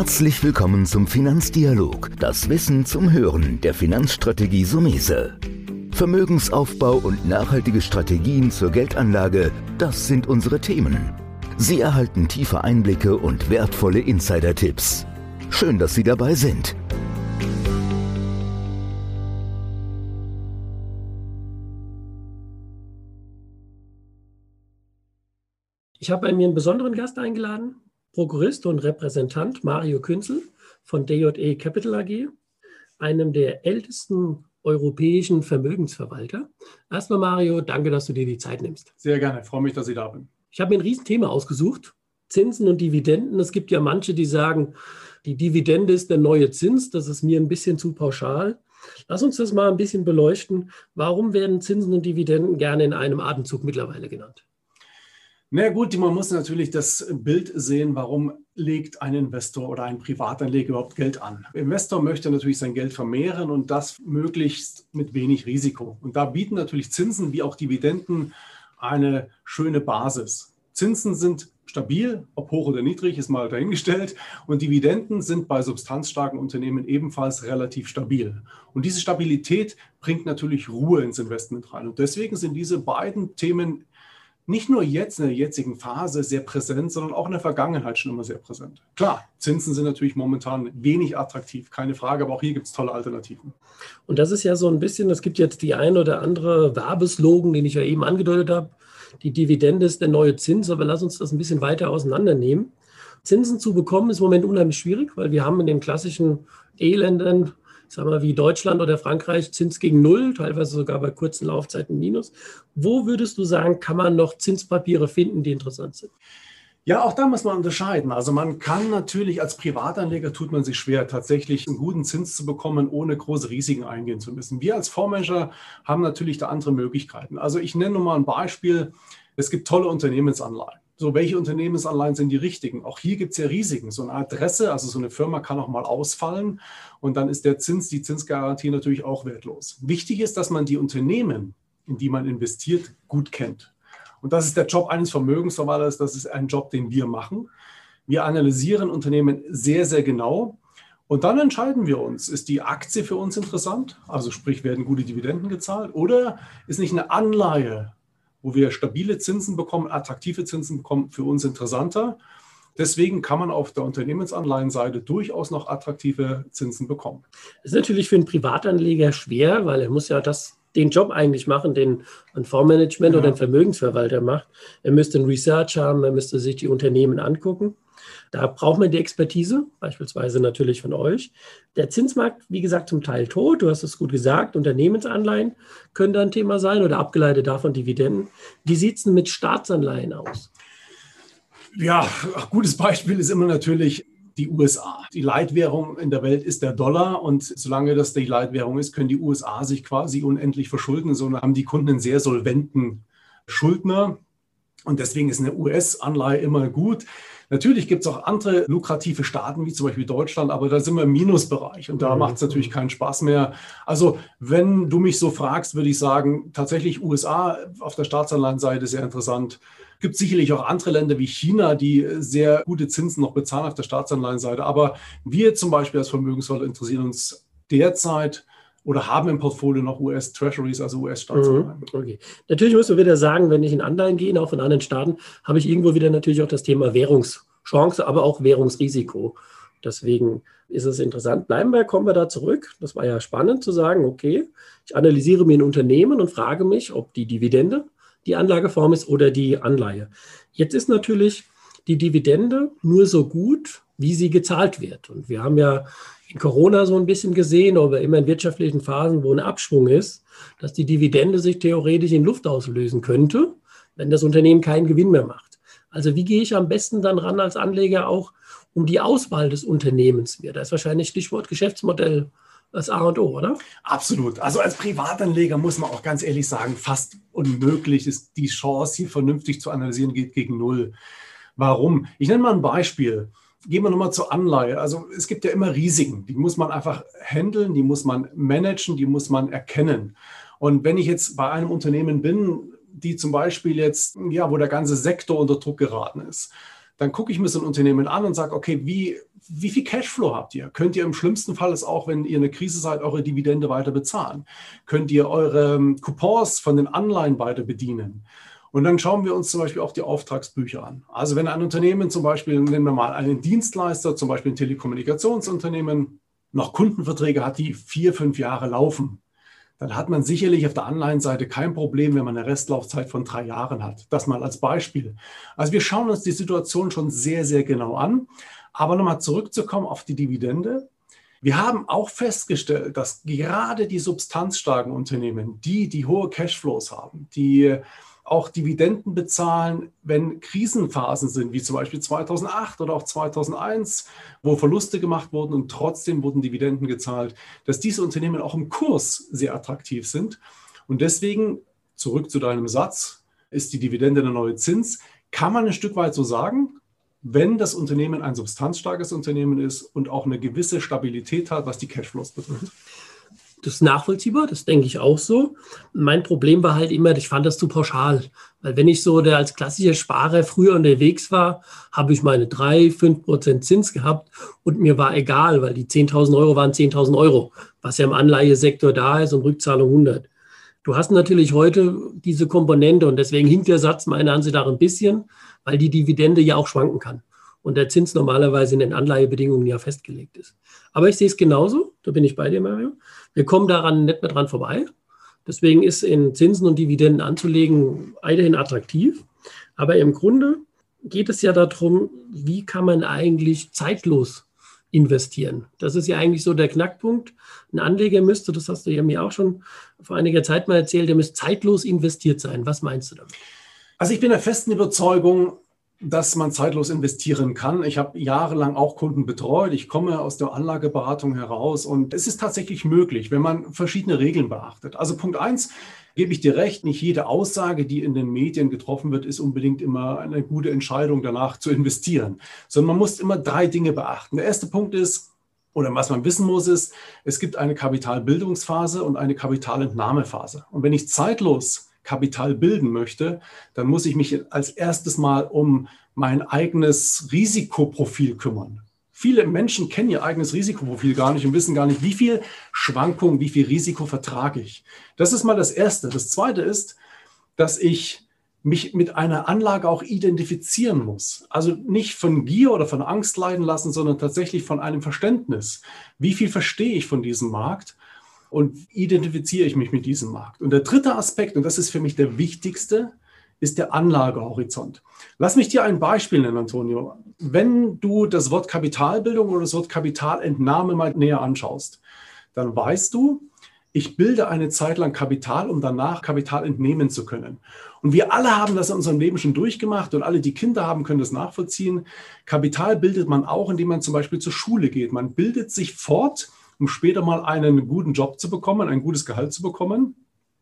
Herzlich willkommen zum Finanzdialog, das Wissen zum Hören der Finanzstrategie Sumese. Vermögensaufbau und nachhaltige Strategien zur Geldanlage, das sind unsere Themen. Sie erhalten tiefe Einblicke und wertvolle Insider-Tipps. Schön, dass Sie dabei sind. Ich habe bei mir einen besonderen Gast eingeladen, Prokurist und Repräsentant Mario Künzel von DJE Capital AG, einem der ältesten europäischen Vermögensverwalter. Erstmal Mario, danke, dass du dir die Zeit nimmst. Sehr gerne, ich freue mich, dass ich da bin. Ich habe mir ein Riesenthema ausgesucht, Zinsen und Dividenden. Es gibt ja manche, die sagen, die Dividende ist der neue Zins. Das ist mir ein bisschen zu pauschal. Lass uns das mal ein bisschen beleuchten. Warum werden Zinsen und Dividenden gerne in einem Atemzug mittlerweile genannt? Na gut, man muss natürlich das Bild sehen, warum legt ein Investor oder ein Privatanleger überhaupt Geld an. Der Investor möchte natürlich sein Geld vermehren und das möglichst mit wenig Risiko. Und da bieten natürlich Zinsen wie auch Dividenden eine schöne Basis. Zinsen sind stabil, ob hoch oder niedrig, ist mal dahingestellt. Und Dividenden sind bei substanzstarken Unternehmen ebenfalls relativ stabil. Und diese Stabilität bringt natürlich Ruhe ins Investment rein. Und deswegen sind diese beiden Themen nicht nur jetzt in der jetzigen Phase sehr präsent, sondern auch in der Vergangenheit schon immer sehr präsent. Klar, Zinsen sind natürlich momentan wenig attraktiv, keine Frage, aber auch hier gibt es tolle Alternativen. Und das ist ja so ein bisschen, es gibt jetzt die ein oder andere Werbeslogan, den ich ja eben angedeutet habe. Die Dividende ist der neue Zins, aber lass uns das ein bisschen weiter auseinandernehmen. Zinsen zu bekommen ist im Moment unheimlich schwierig, weil wir haben in den klassischen E-Ländern sagen wir wie Deutschland oder Frankreich Zins gegen Null, teilweise sogar bei kurzen Laufzeiten Minus. Wo würdest du sagen, kann man noch Zinspapiere finden, die interessant sind? Ja, auch da muss man unterscheiden. Also man kann natürlich als Privatanleger tut man sich schwer, tatsächlich einen guten Zins zu bekommen, ohne große Risiken eingehen zu müssen. Wir als Fondsmanager haben natürlich da andere Möglichkeiten. Also ich nenne nur mal ein Beispiel. Es gibt tolle Unternehmensanleihen. So, welche Unternehmensanleihen sind die richtigen? Auch hier gibt es ja Risiken. So eine Adresse, also so eine Firma kann auch mal ausfallen und dann ist der Zins, die Zinsgarantie natürlich auch wertlos. Wichtig ist, dass man die Unternehmen, in die man investiert, gut kennt. Und das ist der Job eines Vermögensverwalters, das ist ein Job, den wir machen. Wir analysieren Unternehmen sehr, sehr genau und dann entscheiden wir uns, ist die Aktie für uns interessant, also sprich werden gute Dividenden gezahlt oder ist nicht eine Anleihe wo wir stabile Zinsen bekommen, attraktive Zinsen bekommen, für uns interessanter. Deswegen kann man auf der Unternehmensanleihenseite durchaus noch attraktive Zinsen bekommen. Das ist natürlich für einen Privatanleger schwer, weil er muss ja das, den Job eigentlich machen, den ein Fondsmanagement ja. oder ein Vermögensverwalter macht. Er müsste ein Research haben, er müsste sich die Unternehmen angucken. Da braucht man die Expertise, beispielsweise natürlich von euch. Der Zinsmarkt, wie gesagt, zum Teil tot. Du hast es gut gesagt. Unternehmensanleihen können da ein Thema sein oder abgeleitet davon Dividenden. Wie sieht es denn mit Staatsanleihen aus? Ja, ein gutes Beispiel ist immer natürlich die USA. Die Leitwährung in der Welt ist der Dollar und solange das die Leitwährung ist, können die USA sich quasi unendlich verschulden. So haben die Kunden einen sehr solventen Schuldner. Und deswegen ist eine US-Anleihe immer gut. Natürlich gibt es auch andere lukrative Staaten, wie zum Beispiel Deutschland, aber da sind wir im Minusbereich und da mhm. macht es natürlich keinen Spaß mehr. Also, wenn du mich so fragst, würde ich sagen, tatsächlich USA auf der Staatsanleihenseite sehr interessant. Es gibt sicherlich auch andere Länder wie China, die sehr gute Zinsen noch bezahlen auf der Staatsanleihenseite. Aber wir zum Beispiel als Vermögensverwalter interessieren uns derzeit oder haben im Portfolio noch US-Treasuries, also US-Staatsanleihen. Mhm, okay. Natürlich müssen wir wieder sagen, wenn ich in Anleihen gehe, auch von anderen Staaten, habe ich irgendwo wieder natürlich auch das Thema Währungschance, aber auch Währungsrisiko. Deswegen ist es interessant. Bleiben wir, kommen wir da zurück. Das war ja spannend zu sagen, okay, ich analysiere mir ein Unternehmen und frage mich, ob die Dividende die Anlageform ist oder die Anleihe. Jetzt ist natürlich die Dividende nur so gut, wie sie gezahlt wird. Und wir haben ja in Corona so ein bisschen gesehen, aber immer in wirtschaftlichen Phasen, wo ein Abschwung ist, dass die Dividende sich theoretisch in Luft auslösen könnte, wenn das Unternehmen keinen Gewinn mehr macht. Also wie gehe ich am besten dann ran als Anleger auch um die Auswahl des Unternehmens mir? Da ist wahrscheinlich Stichwort Geschäftsmodell das A und O, oder? Absolut. Also als Privatanleger muss man auch ganz ehrlich sagen, fast unmöglich ist die Chance, hier vernünftig zu analysieren, geht gegen Null. Warum? Ich nenne mal ein Beispiel. Gehen wir nochmal zur Anleihe. Also es gibt ja immer Risiken, die muss man einfach handeln, die muss man managen, die muss man erkennen. Und wenn ich jetzt bei einem Unternehmen bin, die zum Beispiel jetzt, ja, wo der ganze Sektor unter Druck geraten ist, dann gucke ich mir so ein Unternehmen an und sage, okay, wie wie viel Cashflow habt ihr? Könnt ihr im schlimmsten Fall es auch, wenn ihr in der Krise seid, eure Dividende weiter bezahlen? Könnt ihr eure ähm, Coupons von den Anleihen weiter bedienen? Und dann schauen wir uns zum Beispiel auch die Auftragsbücher an. Also wenn ein Unternehmen zum Beispiel, nehmen wir mal einen Dienstleister, zum Beispiel ein Telekommunikationsunternehmen, noch Kundenverträge hat, die vier, fünf Jahre laufen, dann hat man sicherlich auf der Anleihenseite kein Problem, wenn man eine Restlaufzeit von drei Jahren hat. Das mal als Beispiel. Also wir schauen uns die Situation schon sehr, sehr genau an. Aber nochmal zurückzukommen auf die Dividende. Wir haben auch festgestellt, dass gerade die substanzstarken Unternehmen, die, die hohe Cashflows haben, die auch Dividenden bezahlen, wenn Krisenphasen sind, wie zum Beispiel 2008 oder auch 2001, wo Verluste gemacht wurden und trotzdem wurden Dividenden gezahlt, dass diese Unternehmen auch im Kurs sehr attraktiv sind. Und deswegen, zurück zu deinem Satz, ist die Dividende der neue Zins, kann man ein Stück weit so sagen, wenn das Unternehmen ein substanzstarkes Unternehmen ist und auch eine gewisse Stabilität hat, was die Cashflows betrifft. Das ist nachvollziehbar, das denke ich auch so. Mein Problem war halt immer, ich fand das zu pauschal. Weil wenn ich so der als klassischer Sparer früher unterwegs war, habe ich meine 3, 5 Prozent Zins gehabt und mir war egal, weil die 10.000 Euro waren 10.000 Euro, was ja im Anleihesektor da ist und Rückzahlung 100. Du hast natürlich heute diese Komponente und deswegen hinkt der Satz meiner Ansicht nach ein bisschen, weil die Dividende ja auch schwanken kann und der Zins normalerweise in den Anleihebedingungen ja festgelegt ist. Aber ich sehe es genauso, da bin ich bei dir, Mario. Wir kommen daran nicht mehr dran vorbei. Deswegen ist in Zinsen und Dividenden anzulegen weiterhin attraktiv. Aber im Grunde geht es ja darum, wie kann man eigentlich zeitlos investieren. Das ist ja eigentlich so der Knackpunkt. Ein Anleger müsste, das hast du ja mir auch schon vor einiger Zeit mal erzählt, der müsste zeitlos investiert sein. Was meinst du damit? Also ich bin der festen Überzeugung, dass man zeitlos investieren kann. Ich habe jahrelang auch Kunden betreut. Ich komme aus der Anlageberatung heraus und es ist tatsächlich möglich, wenn man verschiedene Regeln beachtet. Also Punkt eins, gebe ich dir recht, nicht jede Aussage, die in den Medien getroffen wird, ist unbedingt immer eine gute Entscheidung danach zu investieren, sondern man muss immer drei Dinge beachten. Der erste Punkt ist, oder was man wissen muss, ist, es gibt eine Kapitalbildungsphase und eine Kapitalentnahmephase. Und wenn ich zeitlos Kapital bilden möchte, dann muss ich mich als erstes mal um mein eigenes Risikoprofil kümmern. Viele Menschen kennen ihr eigenes Risikoprofil gar nicht und wissen gar nicht, wie viel Schwankung, wie viel Risiko vertrage ich. Das ist mal das Erste. Das Zweite ist, dass ich mich mit einer Anlage auch identifizieren muss. Also nicht von Gier oder von Angst leiden lassen, sondern tatsächlich von einem Verständnis. Wie viel verstehe ich von diesem Markt und identifiziere ich mich mit diesem Markt. Und der dritte Aspekt, und das ist für mich der wichtigste, ist der Anlagehorizont. Lass mich dir ein Beispiel nennen, Antonio. Wenn du das Wort Kapitalbildung oder das Wort Kapitalentnahme mal näher anschaust, dann weißt du, ich bilde eine Zeit lang Kapital, um danach Kapital entnehmen zu können. Und wir alle haben das in unserem Leben schon durchgemacht und alle, die Kinder haben, können das nachvollziehen. Kapital bildet man auch, indem man zum Beispiel zur Schule geht. Man bildet sich fort, um später mal einen guten Job zu bekommen, ein gutes Gehalt zu bekommen.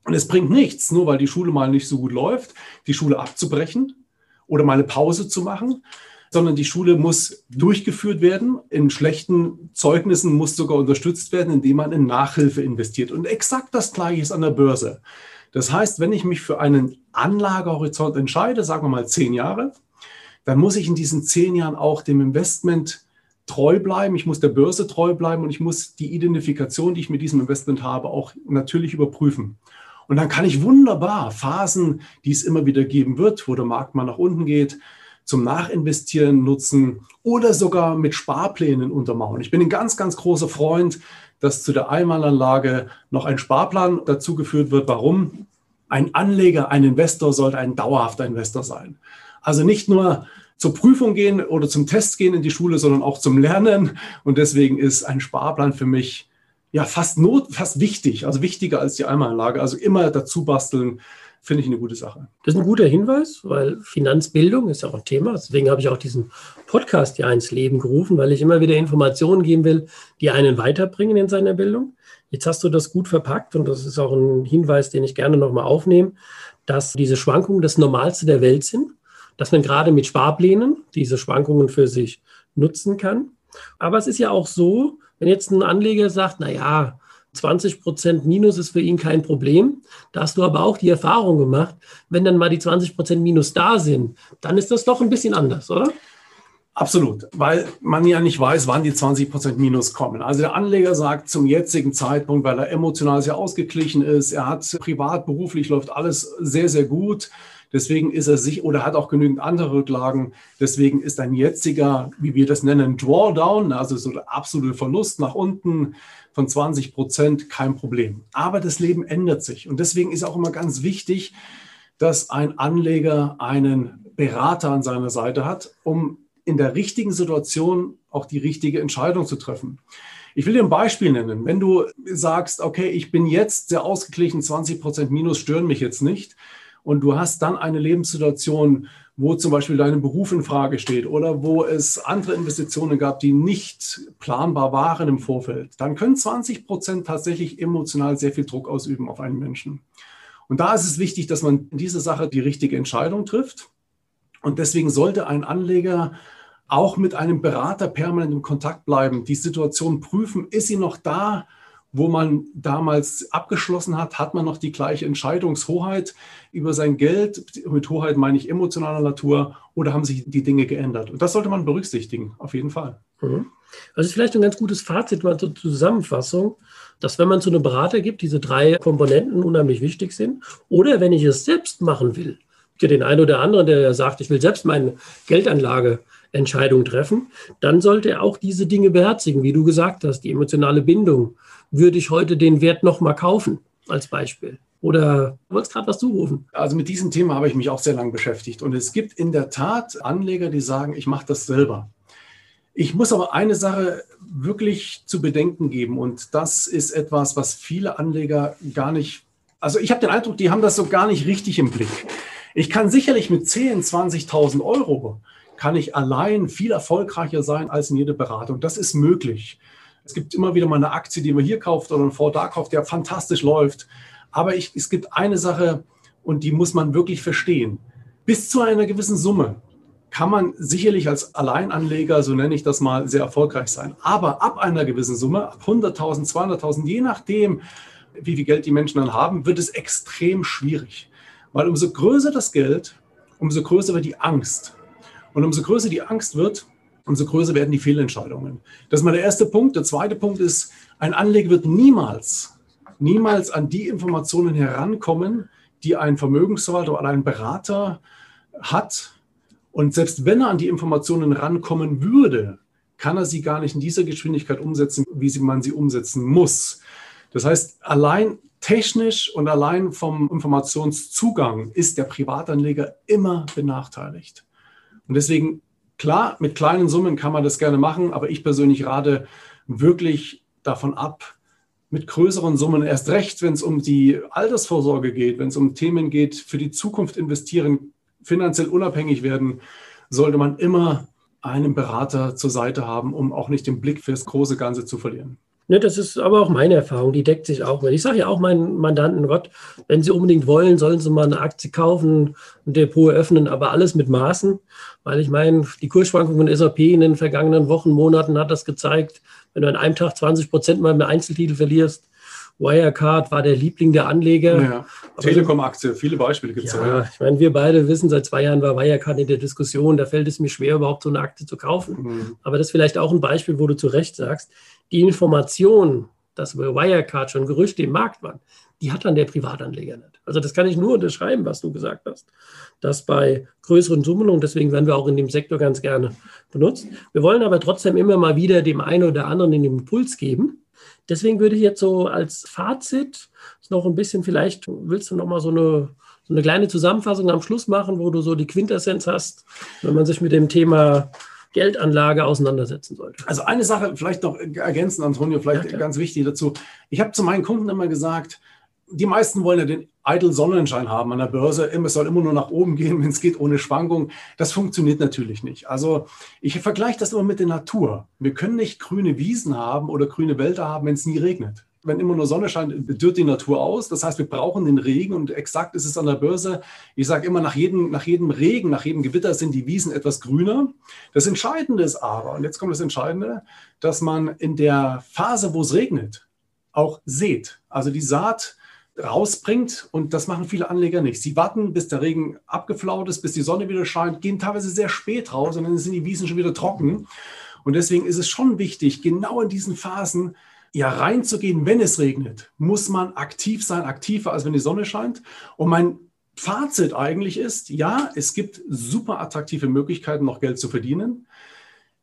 Und es bringt nichts, nur weil die Schule mal nicht so gut läuft, die Schule abzubrechen oder mal eine Pause zu machen, sondern die Schule muss durchgeführt werden. In schlechten Zeugnissen muss sogar unterstützt werden, indem man in Nachhilfe investiert. Und exakt das Gleiche ist an der Börse. Das heißt, wenn ich mich für einen Anlagehorizont entscheide, sagen wir mal zehn Jahre, dann muss ich in diesen zehn Jahren auch dem Investment treu bleiben, ich muss der Börse treu bleiben und ich muss die Identifikation, die ich mit diesem Investment habe, auch natürlich überprüfen. Und dann kann ich wunderbar Phasen, die es immer wieder geben wird, wo der Markt mal nach unten geht, zum Nachinvestieren nutzen oder sogar mit Sparplänen untermauern. Ich bin ein ganz, ganz großer Freund, dass zu der Einmalanlage noch ein Sparplan dazugeführt wird. Warum? Ein Anleger, ein Investor sollte ein dauerhafter Investor sein. Also nicht nur zur Prüfung gehen oder zum Test gehen in die Schule, sondern auch zum Lernen. Und deswegen ist ein Sparplan für mich ja fast not, fast wichtig, also wichtiger als die Einmalanlage. Also immer dazu basteln, finde ich eine gute Sache. Das ist ein guter Hinweis, weil Finanzbildung ist ja auch ein Thema. Deswegen habe ich auch diesen Podcast ja ins Leben gerufen, weil ich immer wieder Informationen geben will, die einen weiterbringen in seiner Bildung. Jetzt hast du das gut verpackt und das ist auch ein Hinweis, den ich gerne nochmal aufnehme, dass diese Schwankungen das Normalste der Welt sind dass man gerade mit Sparplänen diese Schwankungen für sich nutzen kann. Aber es ist ja auch so, wenn jetzt ein Anleger sagt, na ja, 20 Prozent Minus ist für ihn kein Problem. Da hast du aber auch die Erfahrung gemacht, wenn dann mal die 20 Prozent Minus da sind, dann ist das doch ein bisschen anders, oder? Absolut, weil man ja nicht weiß, wann die 20 Prozent Minus kommen. Also der Anleger sagt zum jetzigen Zeitpunkt, weil er emotional sehr ausgeglichen ist, er hat privat, beruflich läuft alles sehr, sehr gut. Deswegen ist er sich oder hat auch genügend andere Rücklagen. Deswegen ist ein jetziger, wie wir das nennen, Drawdown, also so der absolute Verlust nach unten von 20 Prozent kein Problem. Aber das Leben ändert sich. Und deswegen ist auch immer ganz wichtig, dass ein Anleger einen Berater an seiner Seite hat, um in der richtigen Situation auch die richtige Entscheidung zu treffen. Ich will dir ein Beispiel nennen. Wenn du sagst, okay, ich bin jetzt sehr ausgeglichen, 20 Prozent Minus stören mich jetzt nicht, und du hast dann eine Lebenssituation, wo zum Beispiel dein Beruf in Frage steht oder wo es andere Investitionen gab, die nicht planbar waren im Vorfeld, dann können 20 Prozent tatsächlich emotional sehr viel Druck ausüben auf einen Menschen. Und da ist es wichtig, dass man in dieser Sache die richtige Entscheidung trifft. Und deswegen sollte ein Anleger auch mit einem Berater permanent in Kontakt bleiben, die Situation prüfen, ist sie noch da, wo man damals abgeschlossen hat, hat man noch die gleiche Entscheidungshoheit über sein Geld. Mit Hoheit meine ich emotionaler Natur oder haben sich die Dinge geändert? Und das sollte man berücksichtigen, auf jeden Fall. Mhm. Das ist vielleicht ein ganz gutes Fazit mal zur Zusammenfassung, dass wenn man zu einem Berater gibt, diese drei Komponenten unheimlich wichtig sind. Oder wenn ich es selbst machen will, ja den einen oder anderen, der sagt, ich will selbst meine Geldanlage Entscheidung treffen, dann sollte er auch diese Dinge beherzigen, wie du gesagt hast, die emotionale Bindung. Würde ich heute den Wert nochmal kaufen, als Beispiel? Oder wolltest gerade was zurufen? Also mit diesem Thema habe ich mich auch sehr lange beschäftigt. Und es gibt in der Tat Anleger, die sagen, ich mache das selber. Ich muss aber eine Sache wirklich zu bedenken geben. Und das ist etwas, was viele Anleger gar nicht, also ich habe den Eindruck, die haben das so gar nicht richtig im Blick. Ich kann sicherlich mit 10, 20.000 Euro kann ich allein viel erfolgreicher sein als in jeder Beratung. Das ist möglich. Es gibt immer wieder mal eine Aktie, die man hier kauft oder einen Fonds da kauft, der fantastisch läuft. Aber ich, es gibt eine Sache und die muss man wirklich verstehen. Bis zu einer gewissen Summe kann man sicherlich als Alleinanleger, so nenne ich das mal, sehr erfolgreich sein. Aber ab einer gewissen Summe, ab 100.000, 200.000, je nachdem, wie viel Geld die Menschen dann haben, wird es extrem schwierig. Weil umso größer das Geld, umso größer wird die Angst. Und umso größer die Angst wird, umso größer werden die Fehlentscheidungen. Das ist mal der erste Punkt. Der zweite Punkt ist, ein Anleger wird niemals, niemals an die Informationen herankommen, die ein Vermögensverwalter oder ein Berater hat. Und selbst wenn er an die Informationen rankommen würde, kann er sie gar nicht in dieser Geschwindigkeit umsetzen, wie man sie umsetzen muss. Das heißt, allein technisch und allein vom Informationszugang ist der Privatanleger immer benachteiligt. Und deswegen, klar, mit kleinen Summen kann man das gerne machen, aber ich persönlich rate wirklich davon ab, mit größeren Summen, erst recht, wenn es um die Altersvorsorge geht, wenn es um Themen geht, für die Zukunft investieren, finanziell unabhängig werden, sollte man immer einen Berater zur Seite haben, um auch nicht den Blick fürs große Ganze zu verlieren. Ne, das ist aber auch meine Erfahrung, die deckt sich auch mit. Ich sage ja auch meinen Mandanten, Gott, wenn sie unbedingt wollen, sollen sie mal eine Aktie kaufen, ein Depot eröffnen, aber alles mit Maßen, weil ich meine, die Kursschwankungen von SAP in den vergangenen Wochen, Monaten hat das gezeigt, wenn du an einem Tag 20 Prozent mal mit Einzeltitel verlierst, Wirecard war der Liebling der Anleger. Ja, Telekom-Aktie, viele Beispiele gibt es ja. ja. Ich meine, wir beide wissen, seit zwei Jahren war Wirecard in der Diskussion, da fällt es mir schwer, überhaupt so eine Aktie zu kaufen. Mhm. Aber das ist vielleicht auch ein Beispiel, wo du zu Recht sagst, die Information, dass über Wirecard schon Gerüchte im Markt waren, die hat dann der Privatanleger nicht. Also das kann ich nur unterschreiben, was du gesagt hast, dass bei größeren Summen, und deswegen werden wir auch in dem Sektor ganz gerne benutzt, wir wollen aber trotzdem immer mal wieder dem einen oder anderen den Impuls geben. Deswegen würde ich jetzt so als Fazit noch ein bisschen, vielleicht willst du noch mal so eine, so eine kleine Zusammenfassung am Schluss machen, wo du so die Quintessenz hast, wenn man sich mit dem Thema Geldanlage auseinandersetzen sollte. Also eine Sache vielleicht noch ergänzen, Antonio, vielleicht ja, ganz wichtig dazu. Ich habe zu meinen Kunden immer gesagt, die meisten wollen ja den eitel Sonnenschein haben an der Börse. Es soll immer nur nach oben gehen, wenn es geht, ohne Schwankung. Das funktioniert natürlich nicht. Also ich vergleiche das immer mit der Natur. Wir können nicht grüne Wiesen haben oder grüne Wälder haben, wenn es nie regnet wenn immer nur Sonne scheint, dürrt die Natur aus. Das heißt, wir brauchen den Regen und exakt ist es an der Börse. Ich sage immer, nach jedem, nach jedem Regen, nach jedem Gewitter sind die Wiesen etwas grüner. Das Entscheidende ist aber, und jetzt kommt das Entscheidende, dass man in der Phase, wo es regnet, auch sät. Also die Saat rausbringt. Und das machen viele Anleger nicht. Sie warten, bis der Regen abgeflaut ist, bis die Sonne wieder scheint, gehen teilweise sehr spät raus und dann sind die Wiesen schon wieder trocken. Und deswegen ist es schon wichtig, genau in diesen Phasen ja reinzugehen, wenn es regnet, muss man aktiv sein, aktiver als wenn die Sonne scheint. Und mein Fazit eigentlich ist, ja, es gibt super attraktive Möglichkeiten, noch Geld zu verdienen.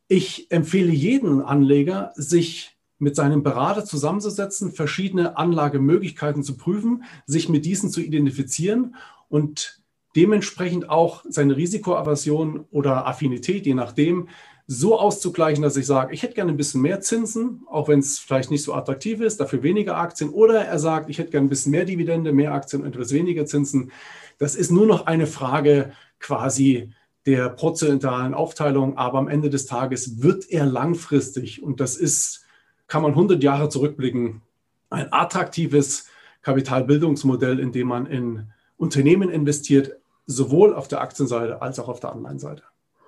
Ich empfehle jeden Anleger, sich mit seinem Berater zusammenzusetzen, verschiedene Anlagemöglichkeiten zu prüfen, sich mit diesen zu identifizieren und dementsprechend auch seine Risikoaversion oder Affinität, je nachdem, so auszugleichen, dass ich sage, ich hätte gerne ein bisschen mehr Zinsen, auch wenn es vielleicht nicht so attraktiv ist, dafür weniger Aktien. Oder er sagt, ich hätte gerne ein bisschen mehr Dividende, mehr Aktien und etwas weniger Zinsen. Das ist nur noch eine Frage quasi der prozentualen Aufteilung, aber am Ende des Tages wird er langfristig, und das ist, kann man 100 Jahre zurückblicken, ein attraktives Kapitalbildungsmodell, in dem man in Unternehmen investiert, sowohl auf der Aktienseite als auch auf der Anleihenseite.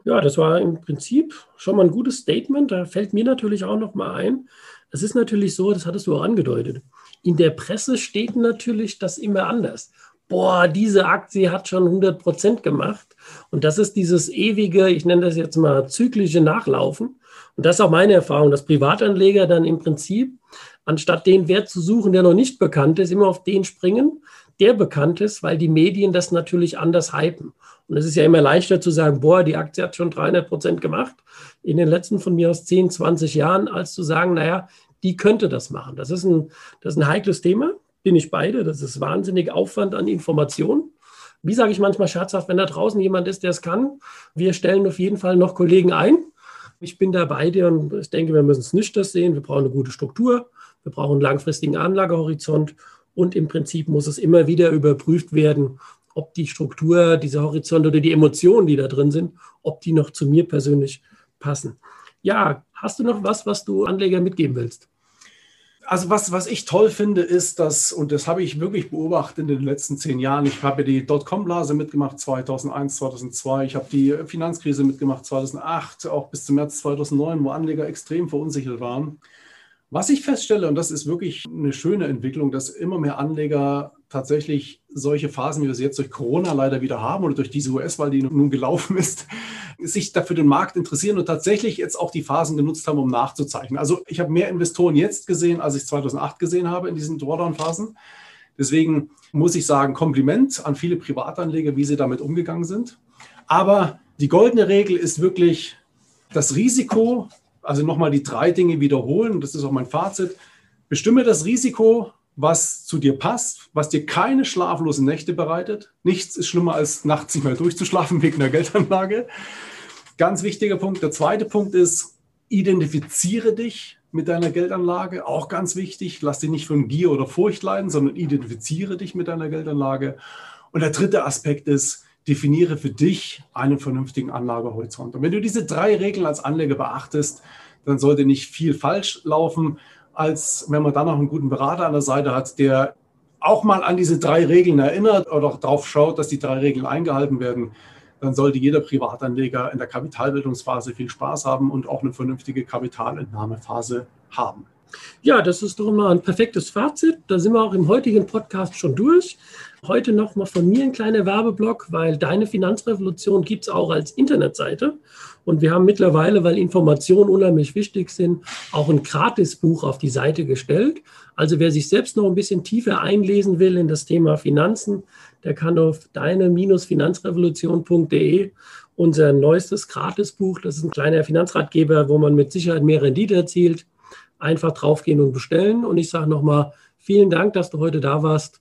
Ja, das war im Prinzip schon mal ein gutes Statement. Da fällt mir natürlich auch noch mal ein. Es ist natürlich so, das hattest du auch angedeutet. In der Presse steht natürlich das immer anders. Boah, diese Aktie hat schon 100 Prozent gemacht. Und das ist dieses ewige, ich nenne das jetzt mal zyklische Nachlaufen. Und das ist auch meine Erfahrung, dass Privatanleger dann im Prinzip, anstatt den Wert zu suchen, der noch nicht bekannt ist, immer auf den springen, der bekannt ist, weil die Medien das natürlich anders hypen. Und es ist ja immer leichter zu sagen, boah, die Aktie hat schon 300 Prozent gemacht in den letzten von mir aus 10, 20 Jahren, als zu sagen, naja, die könnte das machen. Das ist ein, das ist ein heikles Thema, bin ich beide. Das ist wahnsinnig Aufwand an Informationen. Wie sage ich manchmal scherzhaft, wenn da draußen jemand ist, der es kann, wir stellen auf jeden Fall noch Kollegen ein. Ich bin da bei dir und ich denke, wir müssen es nicht das sehen. Wir brauchen eine gute Struktur, wir brauchen einen langfristigen Anlagehorizont und im Prinzip muss es immer wieder überprüft werden, ob die Struktur, dieser Horizont oder die Emotionen, die da drin sind, ob die noch zu mir persönlich passen. Ja, hast du noch was, was du Anleger mitgeben willst? Also was, was ich toll finde, ist, dass, und das habe ich wirklich beobachtet in den letzten zehn Jahren, ich habe die Dotcom-Blase mitgemacht 2001, 2002, ich habe die Finanzkrise mitgemacht 2008, auch bis zum März 2009, wo Anleger extrem verunsichert waren. Was ich feststelle, und das ist wirklich eine schöne Entwicklung, dass immer mehr Anleger tatsächlich solche Phasen, wie wir sie jetzt durch Corona leider wieder haben oder durch diese US-Wahl, die nun gelaufen ist, sich dafür den Markt interessieren und tatsächlich jetzt auch die Phasen genutzt haben, um nachzuzeichnen. Also ich habe mehr Investoren jetzt gesehen, als ich 2008 gesehen habe in diesen Drawdown-Phasen. Deswegen muss ich sagen, Kompliment an viele Privatanleger, wie sie damit umgegangen sind. Aber die goldene Regel ist wirklich das Risiko also nochmal die drei Dinge wiederholen, das ist auch mein Fazit. Bestimme das Risiko, was zu dir passt, was dir keine schlaflosen Nächte bereitet. Nichts ist schlimmer, als nachts nicht mehr durchzuschlafen wegen der Geldanlage. Ganz wichtiger Punkt. Der zweite Punkt ist, identifiziere dich mit deiner Geldanlage. Auch ganz wichtig. Lass dich nicht von Gier oder Furcht leiden, sondern identifiziere dich mit deiner Geldanlage. Und der dritte Aspekt ist, definiere für dich einen vernünftigen Anlagehorizont. Und wenn du diese drei Regeln als Anleger beachtest, dann sollte nicht viel falsch laufen, als wenn man dann noch einen guten Berater an der Seite hat, der auch mal an diese drei Regeln erinnert oder darauf schaut, dass die drei Regeln eingehalten werden, dann sollte jeder Privatanleger in der Kapitalbildungsphase viel Spaß haben und auch eine vernünftige Kapitalentnahmephase haben. Ja, das ist doch mal ein perfektes Fazit. Da sind wir auch im heutigen Podcast schon durch. Heute noch mal von mir ein kleiner Werbeblock, weil deine Finanzrevolution gibt es auch als Internetseite. Und wir haben mittlerweile, weil Informationen unheimlich wichtig sind, auch ein Gratisbuch auf die Seite gestellt. Also wer sich selbst noch ein bisschen tiefer einlesen will in das Thema Finanzen, der kann auf deine-finanzrevolution.de unser neuestes Gratisbuch, das ist ein kleiner Finanzratgeber, wo man mit Sicherheit mehr Rendite erzielt, einfach draufgehen und bestellen. Und ich sage nochmal vielen Dank, dass du heute da warst